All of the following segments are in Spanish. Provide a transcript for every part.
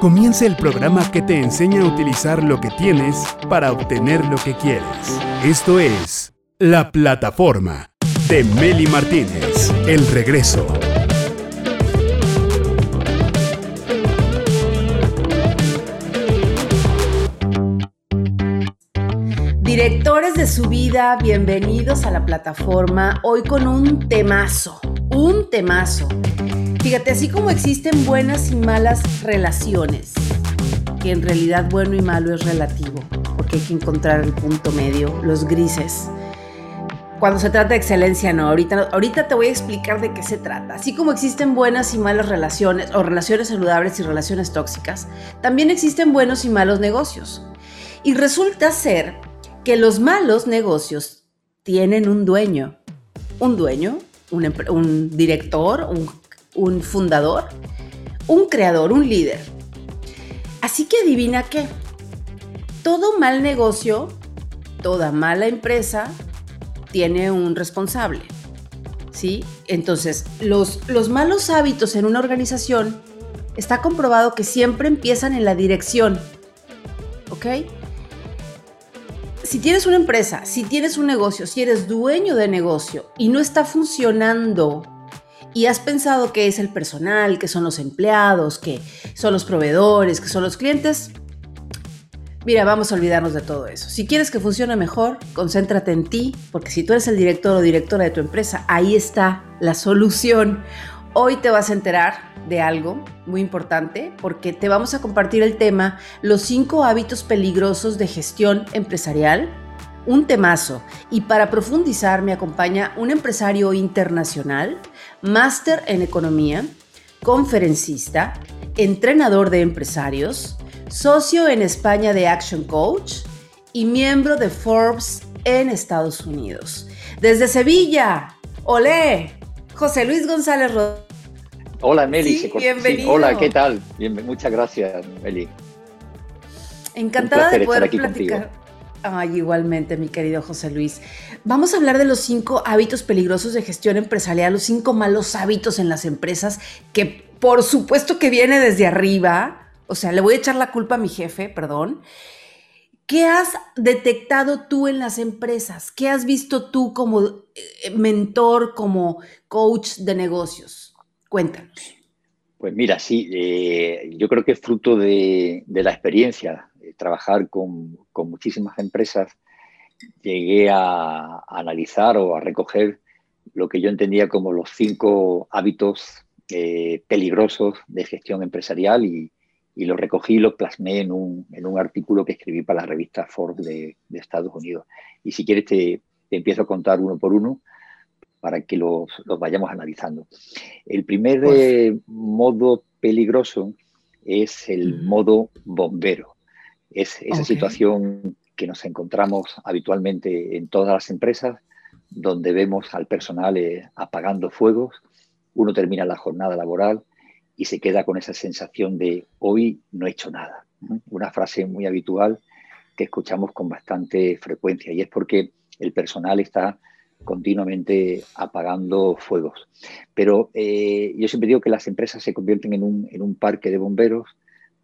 Comienza el programa que te enseña a utilizar lo que tienes para obtener lo que quieres. Esto es La Plataforma de Meli Martínez. El regreso. Directores de su vida, bienvenidos a la plataforma. Hoy con un temazo, un temazo. Fíjate, así como existen buenas y malas relaciones, que en realidad bueno y malo es relativo, porque hay que encontrar el punto medio, los grises. Cuando se trata de excelencia, no. Ahorita, ahorita te voy a explicar de qué se trata. Así como existen buenas y malas relaciones, o relaciones saludables y relaciones tóxicas, también existen buenos y malos negocios. Y resulta ser que los malos negocios tienen un dueño. Un dueño, un, un director, un un fundador, un creador, un líder. Así que adivina qué. Todo mal negocio, toda mala empresa tiene un responsable. ¿Sí? Entonces, los, los malos hábitos en una organización está comprobado que siempre empiezan en la dirección. ¿Ok? Si tienes una empresa, si tienes un negocio, si eres dueño de negocio y no está funcionando y has pensado que es el personal, que son los empleados, que son los proveedores, que son los clientes, mira, vamos a olvidarnos de todo eso. Si quieres que funcione mejor, concéntrate en ti, porque si tú eres el director o directora de tu empresa, ahí está la solución. Hoy te vas a enterar de algo muy importante porque te vamos a compartir el tema los cinco hábitos peligrosos de gestión empresarial un temazo. Y para profundizar me acompaña un empresario internacional, máster en economía, conferencista, entrenador de empresarios, socio en España de Action Coach y miembro de Forbes en Estados Unidos. Desde Sevilla, olé, José Luis González Rodríguez. Hola Meli, bienvenido. hola, ¿qué tal? muchas gracias Meli. Encantada de poder platicar. Ay, igualmente, mi querido José Luis. Vamos a hablar de los cinco hábitos peligrosos de gestión empresarial, los cinco malos hábitos en las empresas, que por supuesto que viene desde arriba. O sea, le voy a echar la culpa a mi jefe, perdón. ¿Qué has detectado tú en las empresas? ¿Qué has visto tú como eh, mentor, como coach de negocios? Cuéntanos. Pues mira, sí, eh, yo creo que es fruto de, de la experiencia trabajar con, muchísimas empresas, llegué a, analizar o a recoger lo que yo entendía como los cinco hábitos eh, peligrosos de gestión empresarial y, lo recogí y lo plasmé en un, artículo que escribí para la revista Forbes de, Estados Unidos. Y si quieres te, empiezo a contar uno por uno para que los, vayamos analizando. El primer eh, modo peligroso es el modo bombero. Es esa situación que nos encontramos habitualmente en todas las empresas, donde vemos al personal eh, apagando fuegos, uno termina la jornada laboral y se queda con esa sensación de hoy no he hecho nada. Una frase muy habitual que escuchamos con bastante frecuencia y es porque el personal está continuamente apagando fuegos. Pero eh, yo siempre digo que las empresas se convierten en un, en un parque de bomberos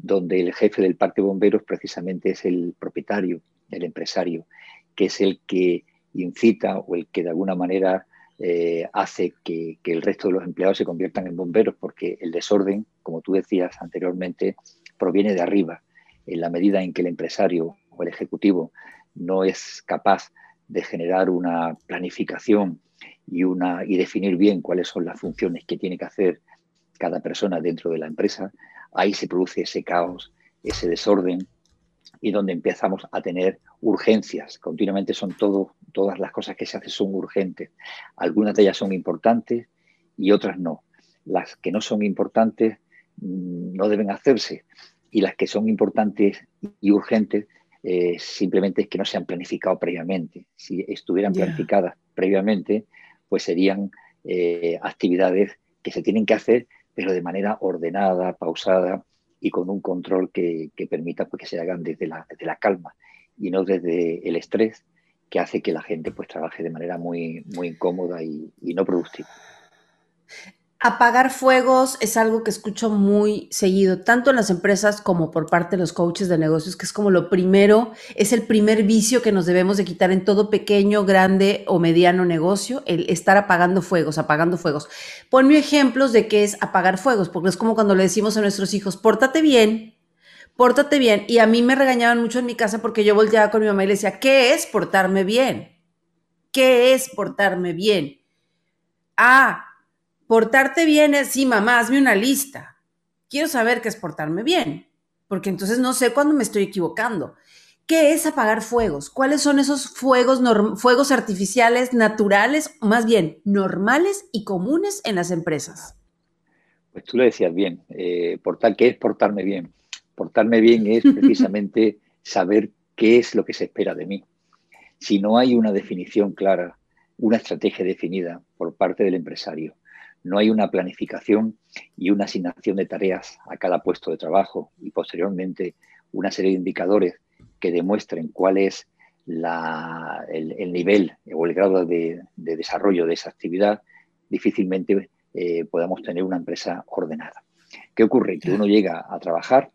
donde el jefe del parque de bomberos precisamente es el propietario, el empresario, que es el que incita o el que de alguna manera eh, hace que, el resto de los empleados se conviertan en bomberos, porque el desorden, como tú decías anteriormente, proviene de arriba. En la medida en que el empresario o el ejecutivo no es capaz de generar una planificación y, una, y definir bien cuáles son las funciones que tiene que hacer cada persona dentro de la empresa, ahí se produce ese caos, ese desorden y donde empezamos a tener urgencias. Continuamente son todo, todas las cosas que se hacen son urgentes. Algunas de ellas son importantes y otras no. Las que no son importantes mm, no deben hacerse y las que son importantes y urgentes eh, simplemente es que no se han planificado previamente. Si estuvieran planificadas previamente, pues serían eh, actividades que se tienen que hacer pero de manera ordenada, pausada y con un control que, permita pues, que se hagan desde la, la, calma y no desde el estrés que hace que la gente pues trabaje de manera muy, muy incómoda y, no productiva. Apagar fuegos es algo que escucho muy seguido, tanto en las empresas como por parte de los coaches de negocios, que es como lo primero, es el primer vicio que nos debemos de quitar en todo pequeño, grande o mediano negocio, el estar apagando fuegos, apagando fuegos. Ponme ejemplos de qué es apagar fuegos, porque es como cuando le decimos a nuestros hijos, pórtate bien, pórtate bien. Y a mí me regañaban mucho en mi casa porque yo volteaba con mi mamá y le decía, ¿qué es portarme bien? ¿Qué es portarme bien? Ah, Portarte bien es, sí, mamá, hazme una lista. Quiero saber qué es portarme bien, porque entonces no sé cuándo me estoy equivocando. ¿Qué es apagar fuegos? ¿Cuáles son esos fuegos, fuegos artificiales naturales, más bien normales y comunes en las empresas? Pues tú lo decías bien. Eh, portar, ¿Qué es portarme bien? Portarme bien es precisamente saber qué es lo que se espera de mí. Si no hay una definición clara, una estrategia definida por parte del empresario, no hay una planificación y una asignación de tareas a cada puesto de trabajo y posteriormente una serie de indicadores que demuestren cuál es el, nivel o el grado de, desarrollo de esa actividad, difícilmente eh, podamos tener una empresa ordenada. ¿Qué ocurre? Que uno llega a trabajar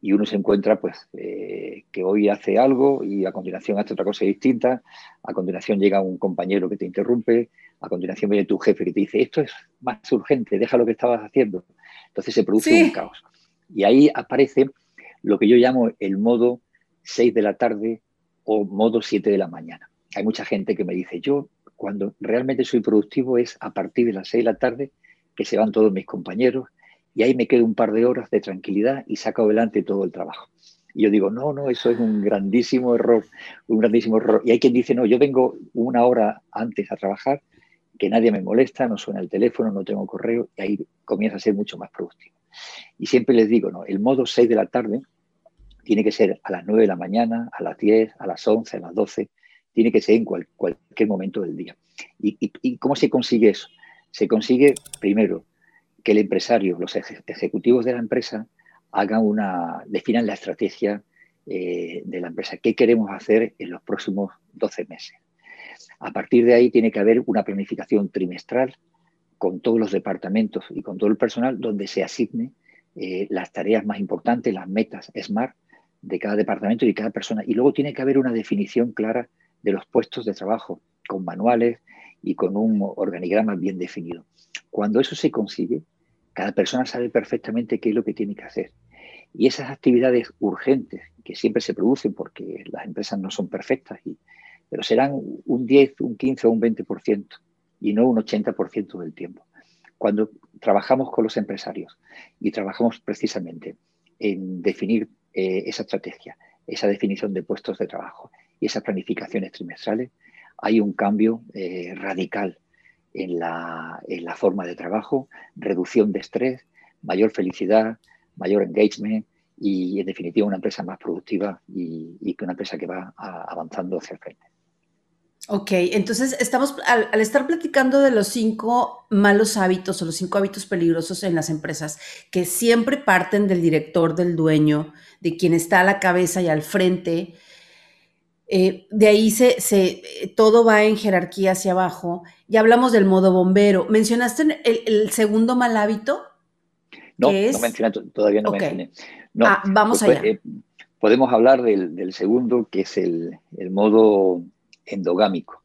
y uno se encuentra pues eh, que hoy hace algo y a continuación hace otra cosa distinta, a continuación llega un compañero que te interrumpe, a continuación viene tu jefe que te dice esto es más urgente, deja lo que estabas haciendo. Entonces se produce un caos. Y ahí aparece lo que yo llamo el modo 6 de la tarde o modo 7 de la mañana. Hay mucha gente que me dice, yo cuando realmente soy productivo es a partir de las 6 de la tarde que se van todos mis compañeros, y ahí me quedo un par de horas de tranquilidad y saco adelante todo el trabajo. Y yo digo, no, no, eso es un grandísimo error, un grandísimo error. Y hay quien dice, no, yo vengo una hora antes a trabajar, que nadie me molesta, no suena el teléfono, no tengo correo, y ahí comienza a ser mucho más productivo. Y siempre les digo, no, el modo 6 de la tarde tiene que ser a las 9 de la mañana, a las 10, a las 11, a las 12, tiene que ser en cualquier momento del día. ¿Y cómo se consigue eso? Se consigue, primero, que el empresario, los ejecutivos de la empresa, hagan una, definan la estrategia eh, de la empresa, qué queremos hacer en los próximos 12 meses. A partir de ahí tiene que haber una planificación trimestral con todos los departamentos y con todo el personal donde se asigne eh, las tareas más importantes, las metas SMART de cada departamento y de cada persona. Y luego tiene que haber una definición clara de los puestos de trabajo, con manuales y con un organigrama bien definido. Cuando eso se consigue, cada persona sabe perfectamente qué es lo que tiene que hacer. Y esas actividades urgentes que siempre se producen porque las empresas no son perfectas, pero serán un 10, un 15 o un 20% y no un 80% del tiempo. Cuando trabajamos con los empresarios y trabajamos precisamente en definir eh, esa estrategia, esa definición de puestos de trabajo y esas planificaciones trimestrales, hay un cambio eh, radical en la, forma de trabajo, reducción de estrés, mayor felicidad, mayor engagement y, en definitiva, una empresa más productiva y, y una empresa que va avanzando hacia el frente. Ok, entonces estamos, al, al, estar platicando de los cinco malos hábitos o los cinco hábitos peligrosos en las empresas, que siempre parten del director, del dueño, de quien está a la cabeza y al frente, eh, de ahí se, todo va en jerarquía hacia abajo. Y hablamos del modo bombero. ¿Mencionaste el, segundo mal hábito? No, no mencioné, todavía no mencioné. ah, vamos pues, allá. Eh, podemos hablar del, segundo, que es el, modo endogámico.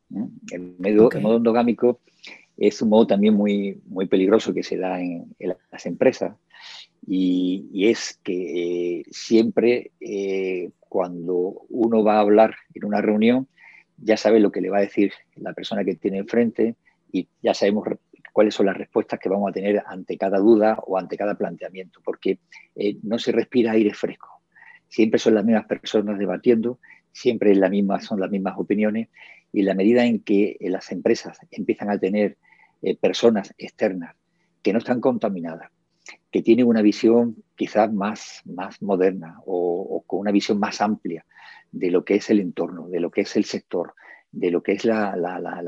El, modo endogámico es un modo también muy, muy peligroso que se da en, las empresas y, es que eh, siempre cuando uno va a hablar en una reunión, ya sabe lo que le va a decir la persona que tiene enfrente y ya sabemos cuáles son las respuestas que vamos a tener ante cada duda o ante cada planteamiento, porque eh, no se respira aire fresco. Siempre son las mismas personas debatiendo, siempre la misma, son las mismas opiniones y la medida en que eh, las empresas empiezan a tener eh, personas externas que no están contaminadas, que tiene una visión quizás más, más moderna o, con una visión más amplia de lo que es el entorno, de lo que es el sector, de lo que es la,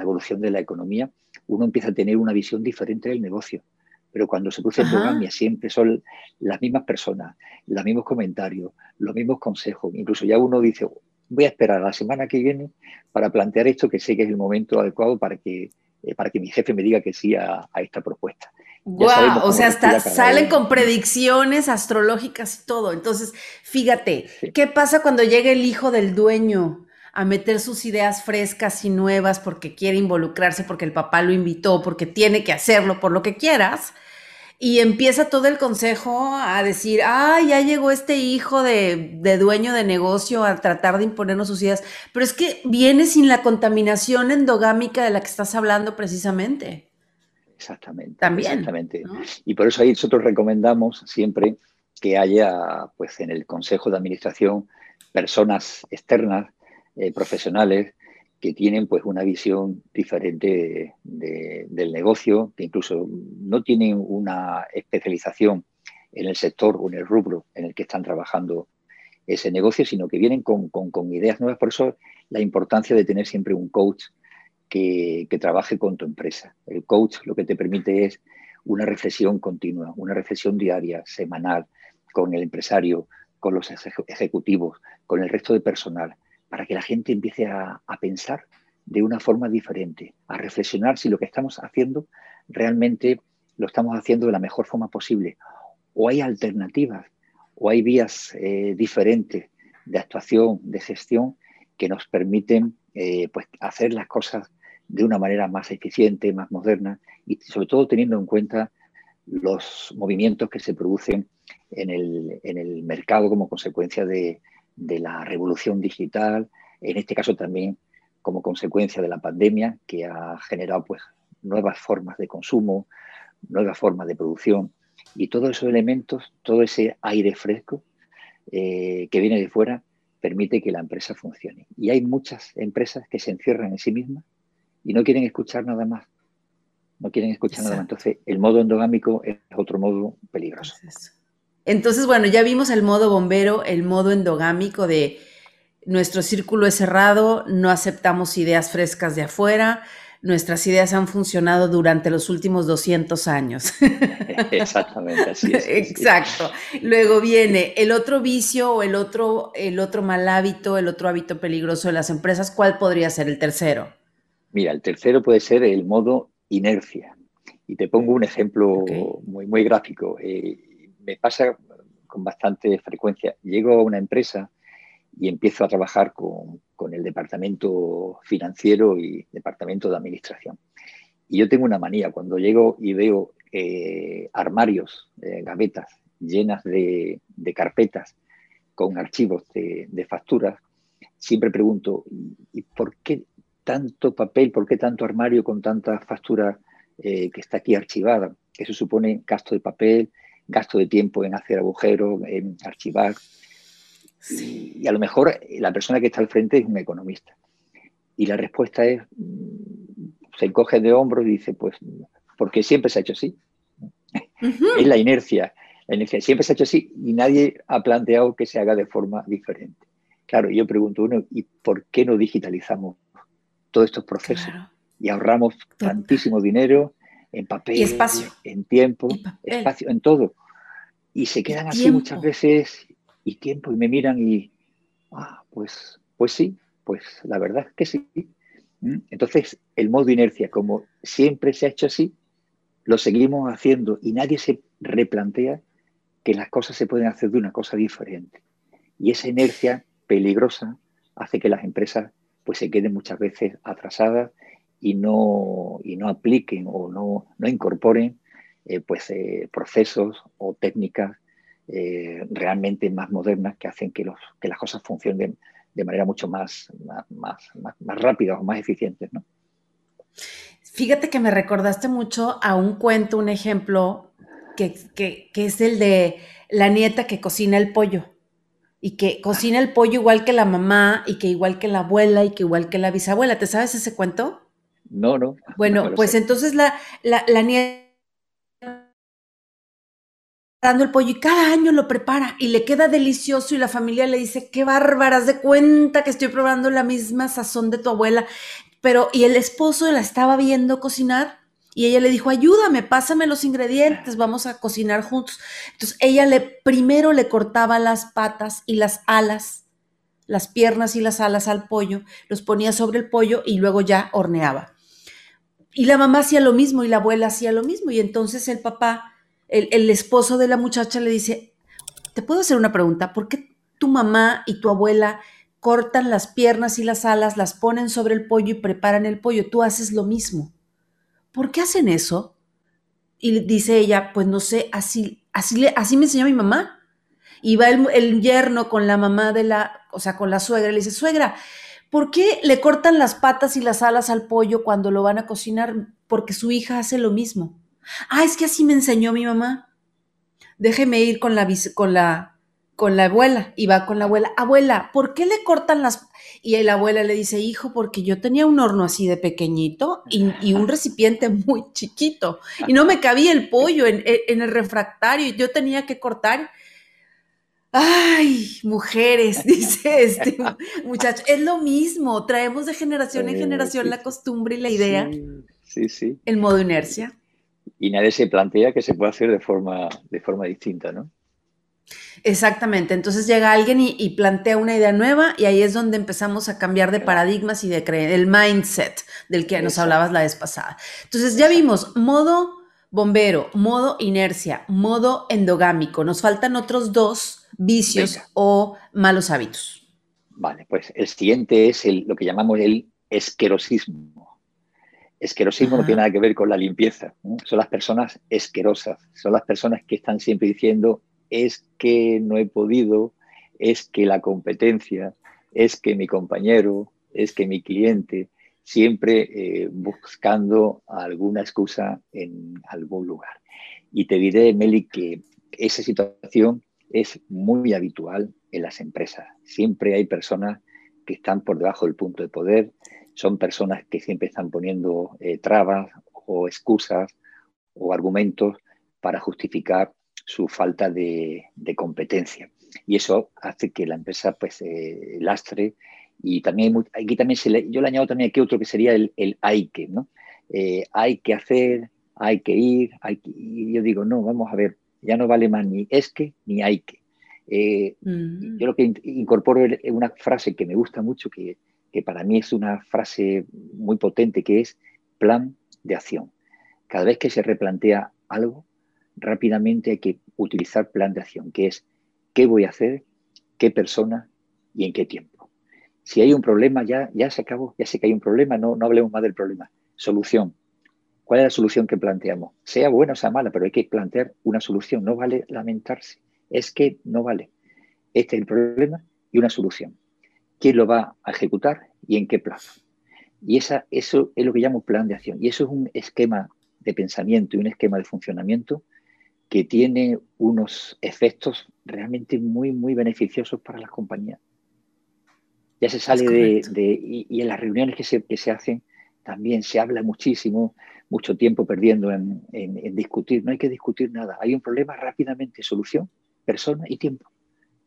evolución de la economía, uno empieza a tener una visión diferente del negocio. Pero cuando se produce endogamia siempre son las mismas personas, los mismos comentarios, los mismos consejos. Incluso ya uno dice, voy a esperar a la semana que viene para plantear esto, que sé que es el momento adecuado para que, eh, para que mi jefe me diga que sí a esta propuesta. Wow, o sea, hasta salen con predicciones astrológicas y todo. Entonces, fíjate, ¿qué pasa cuando llega el hijo del dueño a meter sus ideas frescas y nuevas porque quiere involucrarse, porque el papá lo invitó, porque tiene que hacerlo, por lo que quieras? Y empieza todo el consejo a decir, ah, ya llegó este hijo de, de, dueño de negocio a tratar de imponernos sus ideas. Pero es que viene sin la contaminación endogámica de la que estás hablando precisamente. Exactamente. También. Exactamente. Y por eso ahí nosotros recomendamos siempre que haya, pues, en el consejo de administración personas externas, eh, profesionales, que tienen pues una visión diferente del negocio, que incluso no tienen una especialización en el sector o en el rubro en el que están trabajando ese negocio, sino que vienen con, ideas nuevas. Por eso la importancia de tener siempre un coach que, trabaje con tu empresa. El coach lo que te permite es una reflexión continua, una reflexión diaria, semanal, con el empresario, con los ejecutivos, con el resto de personal para que la gente empiece a, pensar de una forma diferente, a reflexionar si lo que estamos haciendo realmente lo estamos haciendo de la mejor forma posible, o hay alternativas, o hay vías eh, diferentes de actuación, de gestión, que nos permiten eh, pues, hacer las cosas de una manera más eficiente, más moderna y sobre todo teniendo en cuenta los movimientos que se producen en el, en el mercado como consecuencia de, de la revolución digital, en este caso también como consecuencia de la pandemia que ha generado pues nuevas formas de consumo, nuevas formas de producción y todos esos elementos, todo ese aire fresco eh, que viene de fuera permite que la empresa funcione. Y hay muchas empresas que se encierran en sí mismas y no quieren escuchar nada más. No quieren escuchar nada más. Entonces, el modo endogámico es otro modo peligroso. Entonces, bueno, ya vimos el modo bombero, el modo endogámico de nuestro círculo es cerrado, no aceptamos ideas frescas de afuera, nuestras ideas han funcionado durante los últimos 200 años. Exactamente, así es. Exacto. Luego viene el otro vicio o el otro, el otro mal hábito, el otro hábito peligroso de las empresas. ¿Cuál podría ser el tercero? Mira, el tercero puede ser el modo inercia. Y te pongo un ejemplo muy, muy gráfico. Eh, me pasa con bastante frecuencia. Llego a una empresa y empiezo a trabajar con, el departamento financiero y departamento de administración. Y yo tengo una manía, cuando llego y veo eh, armarios, eh, gavetas llenas de, carpetas con archivos de, facturas, siempre pregunto, ¿y por qué tanto papel, por qué tanto armario con tanta factura eh, que está aquí archivada? Eso supone gasto de papel, gasto de tiempo en hacer agujeros, en archivar. Y a lo mejor la persona que está al frente es un economista. Y la respuesta es, mm, se encoge de hombros y dice, pues, porque siempre se ha hecho así. es la inercia. La inercia siempre se ha hecho así y nadie ha planteado que se haga de forma diferente. Claro, yo pregunto uno, ¿y por qué no digitalizamos todos estos procesos? Y ahorramos tantísimo dinero en papel, espacio. en tiempo, espacio, en todo. Y se quedan así muchas veces y tiempo y me miran y, ah, pues, pues sí, pues la verdad es que sí. ¿Mm? Entonces, el modo inercia, como siempre se ha hecho así, lo seguimos haciendo y nadie se replantea que las cosas se pueden hacer de una cosa diferente. Y esa inercia peligrosa hace que las empresas pues se queden muchas veces atrasadas y no, y no apliquen o no, no incorporen eh, pues, eh, procesos o técnicas eh, realmente más modernas que hacen que, los, que las cosas funcionen de manera mucho más, más, más, rápida o más eficientes. ¿no? Fíjate que me recordaste mucho a un cuento, un ejemplo, que, que, que es el de la nieta que cocina el pollo y que cocina el pollo igual que la mamá y que igual que la abuela y que igual que la bisabuela. ¿Te sabes ese cuento? No, no. Bueno, pues entonces la, la, la nieta dando el pollo y cada año lo prepara y le queda delicioso y la familia le dice, qué bárbaras, de cuenta que estoy probando la misma sazón de tu abuela. Pero, y el esposo la estaba viendo cocinar y ella le dijo, ayúdame, pásame los ingredientes, vamos a cocinar juntos. Entonces ella le, primero le cortaba las patas y las alas, las piernas y las alas al pollo, los ponía sobre el pollo y luego ya horneaba Y la mamá hacía lo mismo y la abuela hacía lo mismo. Y entonces el papá, el, esposo de la muchacha le dice, ¿te puedo hacer una pregunta? ¿Por qué tu mamá y tu abuela cortan las piernas y las alas, las ponen sobre el pollo y preparan el pollo? Tú haces lo mismo. ¿Por qué hacen eso? Y dice ella, pues no sé, así, así, así me enseñó mi mamá. Y va el, el yerno con la mamá de la, o sea, con la suegra, y le dice, suegra, ¿Por qué le cortan las patas y las alas al pollo cuando lo van a cocinar? Porque su hija hace lo mismo. Ah, es que así me enseñó mi mamá. Déjeme ir con la, con la, con la abuela. Y va con la abuela. Abuela, ¿por qué le cortan las... Y la abuela le dice, hijo, porque yo tenía un horno así de pequeñito y, un recipiente muy chiquito. Y no me cabía el pollo en, en el refractario. Yo tenía que cortar Ay, mujeres, dice este muchacho. Es lo mismo, traemos de generación en generación la costumbre y la idea. Sí, sí. El modo inercia. Y nadie se plantea que se puede hacer de forma, de forma distinta, ¿no? Exactamente. Entonces llega alguien y, plantea una idea nueva y ahí es donde empezamos a cambiar de paradigmas y de creer, el mindset del que nos hablabas la vez pasada. Entonces ya vimos modo bombero, modo inercia, modo endogámico. Nos faltan otros dos vicios o malos hábitos. Vale, pues el siguiente es el, lo que llamamos el esquerosismo. Esquerosismo no tiene nada que ver con la limpieza. Son las personas esquerosas, son las personas que están siempre diciendo es que no he podido, es que la competencia, es que mi compañero, es que mi cliente, siempre eh, buscando alguna excusa en algún lugar. Y te diré, Meli, que esa situación es muy habitual en las empresas. Siempre hay personas que están por debajo del punto de poder, son personas que siempre están poniendo eh, trabas o excusas o argumentos para justificar su falta de, competencia. Y eso hace que la empresa pues eh, lastre y también aquí también yo le añado también aquí otro que sería el, hay que, ¿no? Eh, hay que hacer, hay que ir, hay y yo digo, no, vamos a ver, ya no vale más ni es que ni hay que. Eh, mm. Yo lo que incorporo es una frase que me gusta mucho, que, para mí es una frase muy potente, que es plan de acción. Cada vez que se replantea algo, rápidamente hay que utilizar plan de acción, que es qué voy a hacer, qué persona y en qué tiempo. Si hay un problema, ya, ya se acabó, ya sé que hay un problema, no, no hablemos más del problema. Solución, ¿Cuál es la solución que planteamos? Sea buena o sea mala, pero hay que plantear una solución. No vale lamentarse. Es que no vale. Este es el problema y una solución. ¿Quién lo va a ejecutar y en qué plazo? Y esa, eso es lo que llamo plan de acción. Y eso es un esquema de pensamiento y un esquema de funcionamiento que tiene unos efectos realmente muy, muy beneficiosos para las compañías. Ya se sale de, y, en las reuniones que se, que se hacen también se habla muchísimo mucho tiempo perdiendo en, discutir. No hay que discutir nada. Hay un problema rápidamente, solución, persona y tiempo.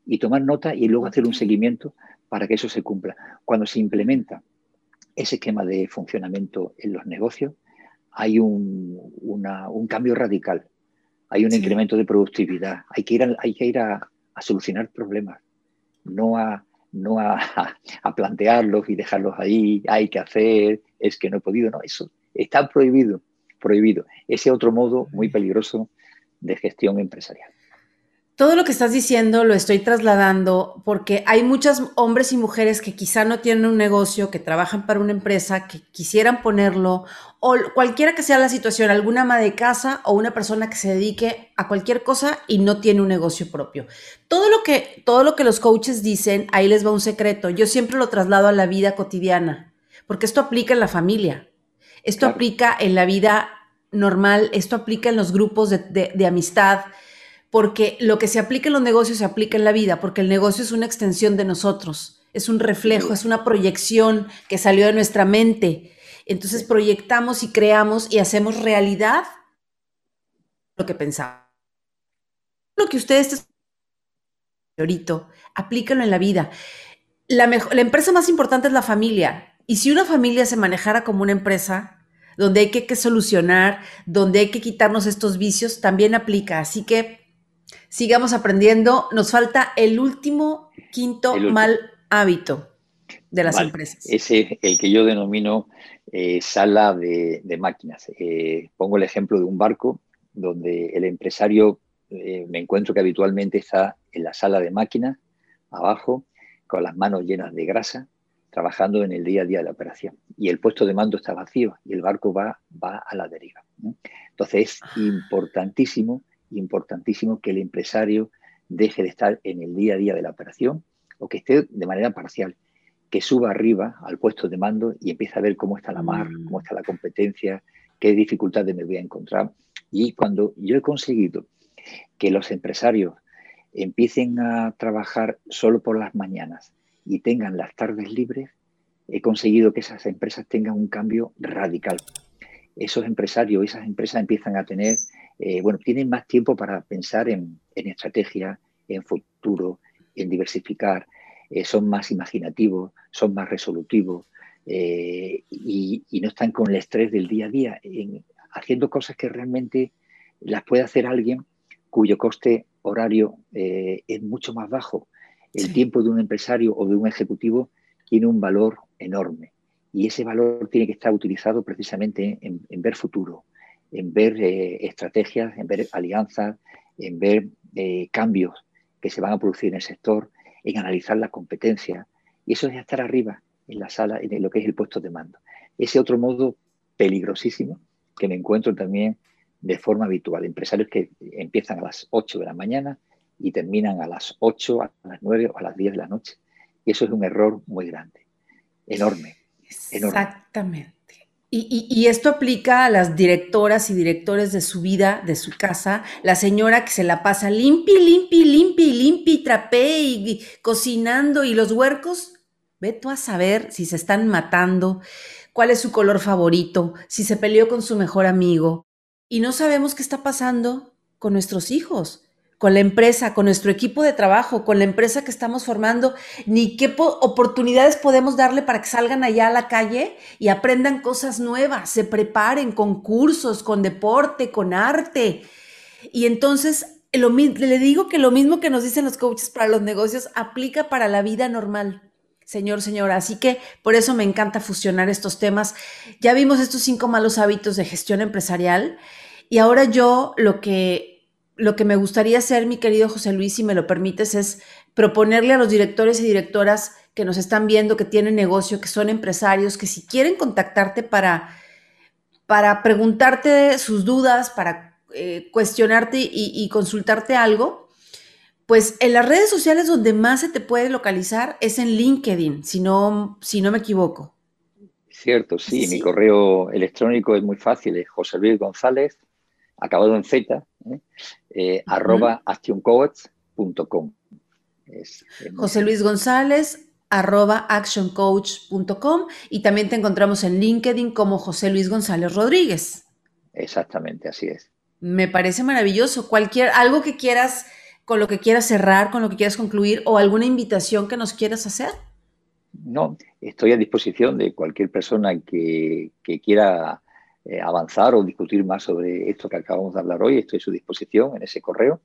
Y tomar nota y luego hacer un seguimiento para que eso se cumpla. Cuando se implementa ese esquema de funcionamiento en los negocios, hay un, cambio radical, hay un incremento de productividad, hay que ir, a, hay que ir a, solucionar problemas, no a, no a, a, plantearlos y dejarlos ahí, hay que hacer, es que no he podido, no, eso Está prohibido, prohibido. Ese otro modo muy peligroso de gestión empresarial. Todo lo que estás diciendo lo estoy trasladando porque hay muchos hombres y mujeres que quizá no tienen un negocio, que trabajan para una empresa, que quisieran ponerlo, o cualquiera que sea la situación, alguna ama de casa o una persona que se dedique a cualquier cosa y no tiene un negocio propio. Todo lo que, todo lo que los coaches dicen, ahí les va un secreto. Yo siempre lo traslado a la vida cotidiana, porque esto aplica en la familia. Esto aplica en la vida normal, esto aplica en los grupos de, amistad, porque lo que se aplica en los negocios se aplica en la vida, porque el negocio es una extensión de nosotros, es un reflejo, es una proyección que salió de nuestra mente. Entonces proyectamos y creamos y hacemos realidad lo que pensamos. Lo que ustedes ahorita, aplíquenlo en la vida. La, la empresa más importante es la familia. Y si una familia se manejara como una empresa, donde hay que, solucionar, donde hay que quitarnos estos vicios, también aplica. Así que sigamos aprendiendo. Nos falta el último, quinto mal hábito. de las empresas. Ese es el que yo denomino eh, sala de, máquinas. Eh, pongo el ejemplo de un barco donde el empresario eh, me encuentro que habitualmente está en la sala de máquinas, abajo, con las manos llenas de grasa, trabajando en el día a día de la operación. Y el puesto de mando está vacío y el barco va, va a la deriva. Entonces es ah. importantísimo, importantísimo que el empresario deje de estar en el día a día de la operación o que esté de manera parcial, que suba arriba al puesto de mando y empiece a ver cómo está la mar, mm. cómo está la competencia, qué dificultades me voy a encontrar. Y cuando yo he conseguido que los empresarios empiecen a trabajar solo por las mañanas y tengan las tardes libres, he conseguido que esas empresas tengan un cambio radical. Esos empresarios, esas empresas empiezan a tener, eh, bueno, tienen más tiempo para pensar en, estrategia, en futuro, en diversificar, eh, son más imaginativos, son más resolutivos eh, y, no están con el estrés del día a día, haciendo cosas que realmente las puede hacer alguien cuyo coste horario es mucho más bajo el tiempo de un empresario o de un ejecutivo tiene un valor enorme y ese valor tiene que estar utilizado precisamente en, ver futuro, en ver eh, estrategias, en ver alianzas, en ver eh, cambios que se van a producir en el sector, en analizar la competencia. Y eso es estar arriba en la sala, en lo que es el puesto de mando. Ese otro modo peligrosísimo que me encuentro también de forma habitual. Empresarios que empiezan a las 8 de la mañana y terminan a las 8, a las 9 o a las 10 de la noche. Y eso es un error muy grande, enorme. Exactamente. Y, esto aplica a las directoras y directores de su vida, de su casa, la señora que se la pasa limpi, limpi, limpi, limpi, trapé y, cocinando y los huercos, ve tú a saber si se están matando, cuál es su color favorito, si se peleó con su mejor amigo. Y no sabemos qué está pasando con nuestros hijos con la empresa, con nuestro equipo de trabajo, con la empresa que estamos formando, ni qué oportunidades podemos darle para que salgan allá a la calle y aprendan cosas nuevas, se preparen con cursos, con deporte, con arte. Y entonces, le digo que lo mismo que nos dicen los coaches para los negocios aplica para la vida normal. Señor, señora, así que por eso me encanta fusionar estos temas. Ya vimos estos cinco malos hábitos de gestión empresarial y ahora yo lo que lo que me gustaría hacer, mi querido José Luis, si me lo permites, es proponerle a los directores y directoras que nos están viendo, que tienen negocio, que son empresarios, que si quieren contactarte para, para preguntarte sus dudas, para eh, cuestionarte y, consultarte algo, pues en las redes sociales donde más se te puede localizar es en LinkedIn, si no, si no me equivoco. Cierto, sí, mi correo electrónico es muy fácil, es José Luis González acabado en Z, ¿eh? eh arroba actioncoach.com. José Luis González, arroba actioncoach.com y también te encontramos en LinkedIn como José Luis González Rodríguez. Exactamente, así es. Me parece maravilloso. Cualquier, algo que quieras, con lo que quieras cerrar, con lo que quieras concluir o alguna invitación que nos quieras hacer. No, estoy a disposición de cualquier persona que, que quiera eh, avanzar o discutir más sobre esto que acabamos de hablar hoy, estoy a su disposición en ese correo.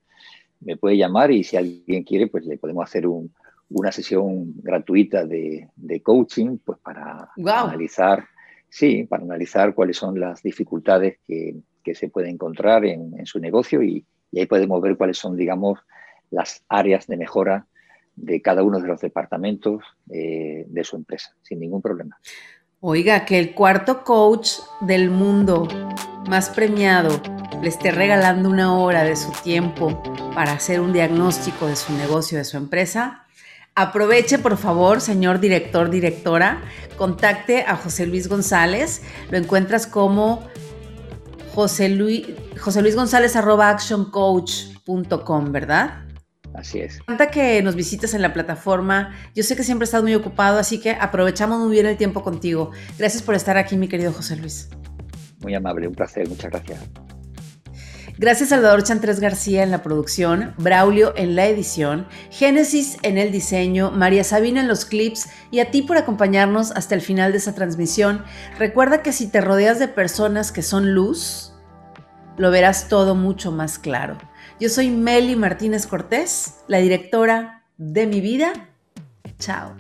Me puede llamar y si alguien quiere, pues le podemos hacer una sesión gratuita de, coaching pues para analizar, sí, para analizar cuáles son las dificultades que, se puede encontrar en, su negocio y, ahí podemos ver cuáles son, digamos, las áreas de mejora de cada uno de los departamentos eh, de su empresa, sin ningún problema. Oiga, que el cuarto coach del mundo más premiado le esté regalando una hora de su tiempo para hacer un diagnóstico de su negocio, de su empresa, aproveche por favor, señor director, directora, contacte a José Luis González. Lo encuentras como José Luis, José Luis González actioncoach.com, ¿verdad? Así es. Encanta que nos visites en la plataforma. Yo sé que siempre estás muy ocupado, así que aprovechamos muy bien el tiempo contigo. Gracias por estar aquí, mi querido José Luis. Muy amable, un placer, muchas gracias. Gracias Salvador Chantres García en la producción, Braulio en la edición, Génesis en el diseño, María Sabina en los clips y a ti por acompañarnos hasta el final de esta transmisión. Recuerda que si te rodeas de personas que son luz, lo verás todo mucho más claro. Yo soy Meli Martínez Cortés, la directora de mi vida. Chao.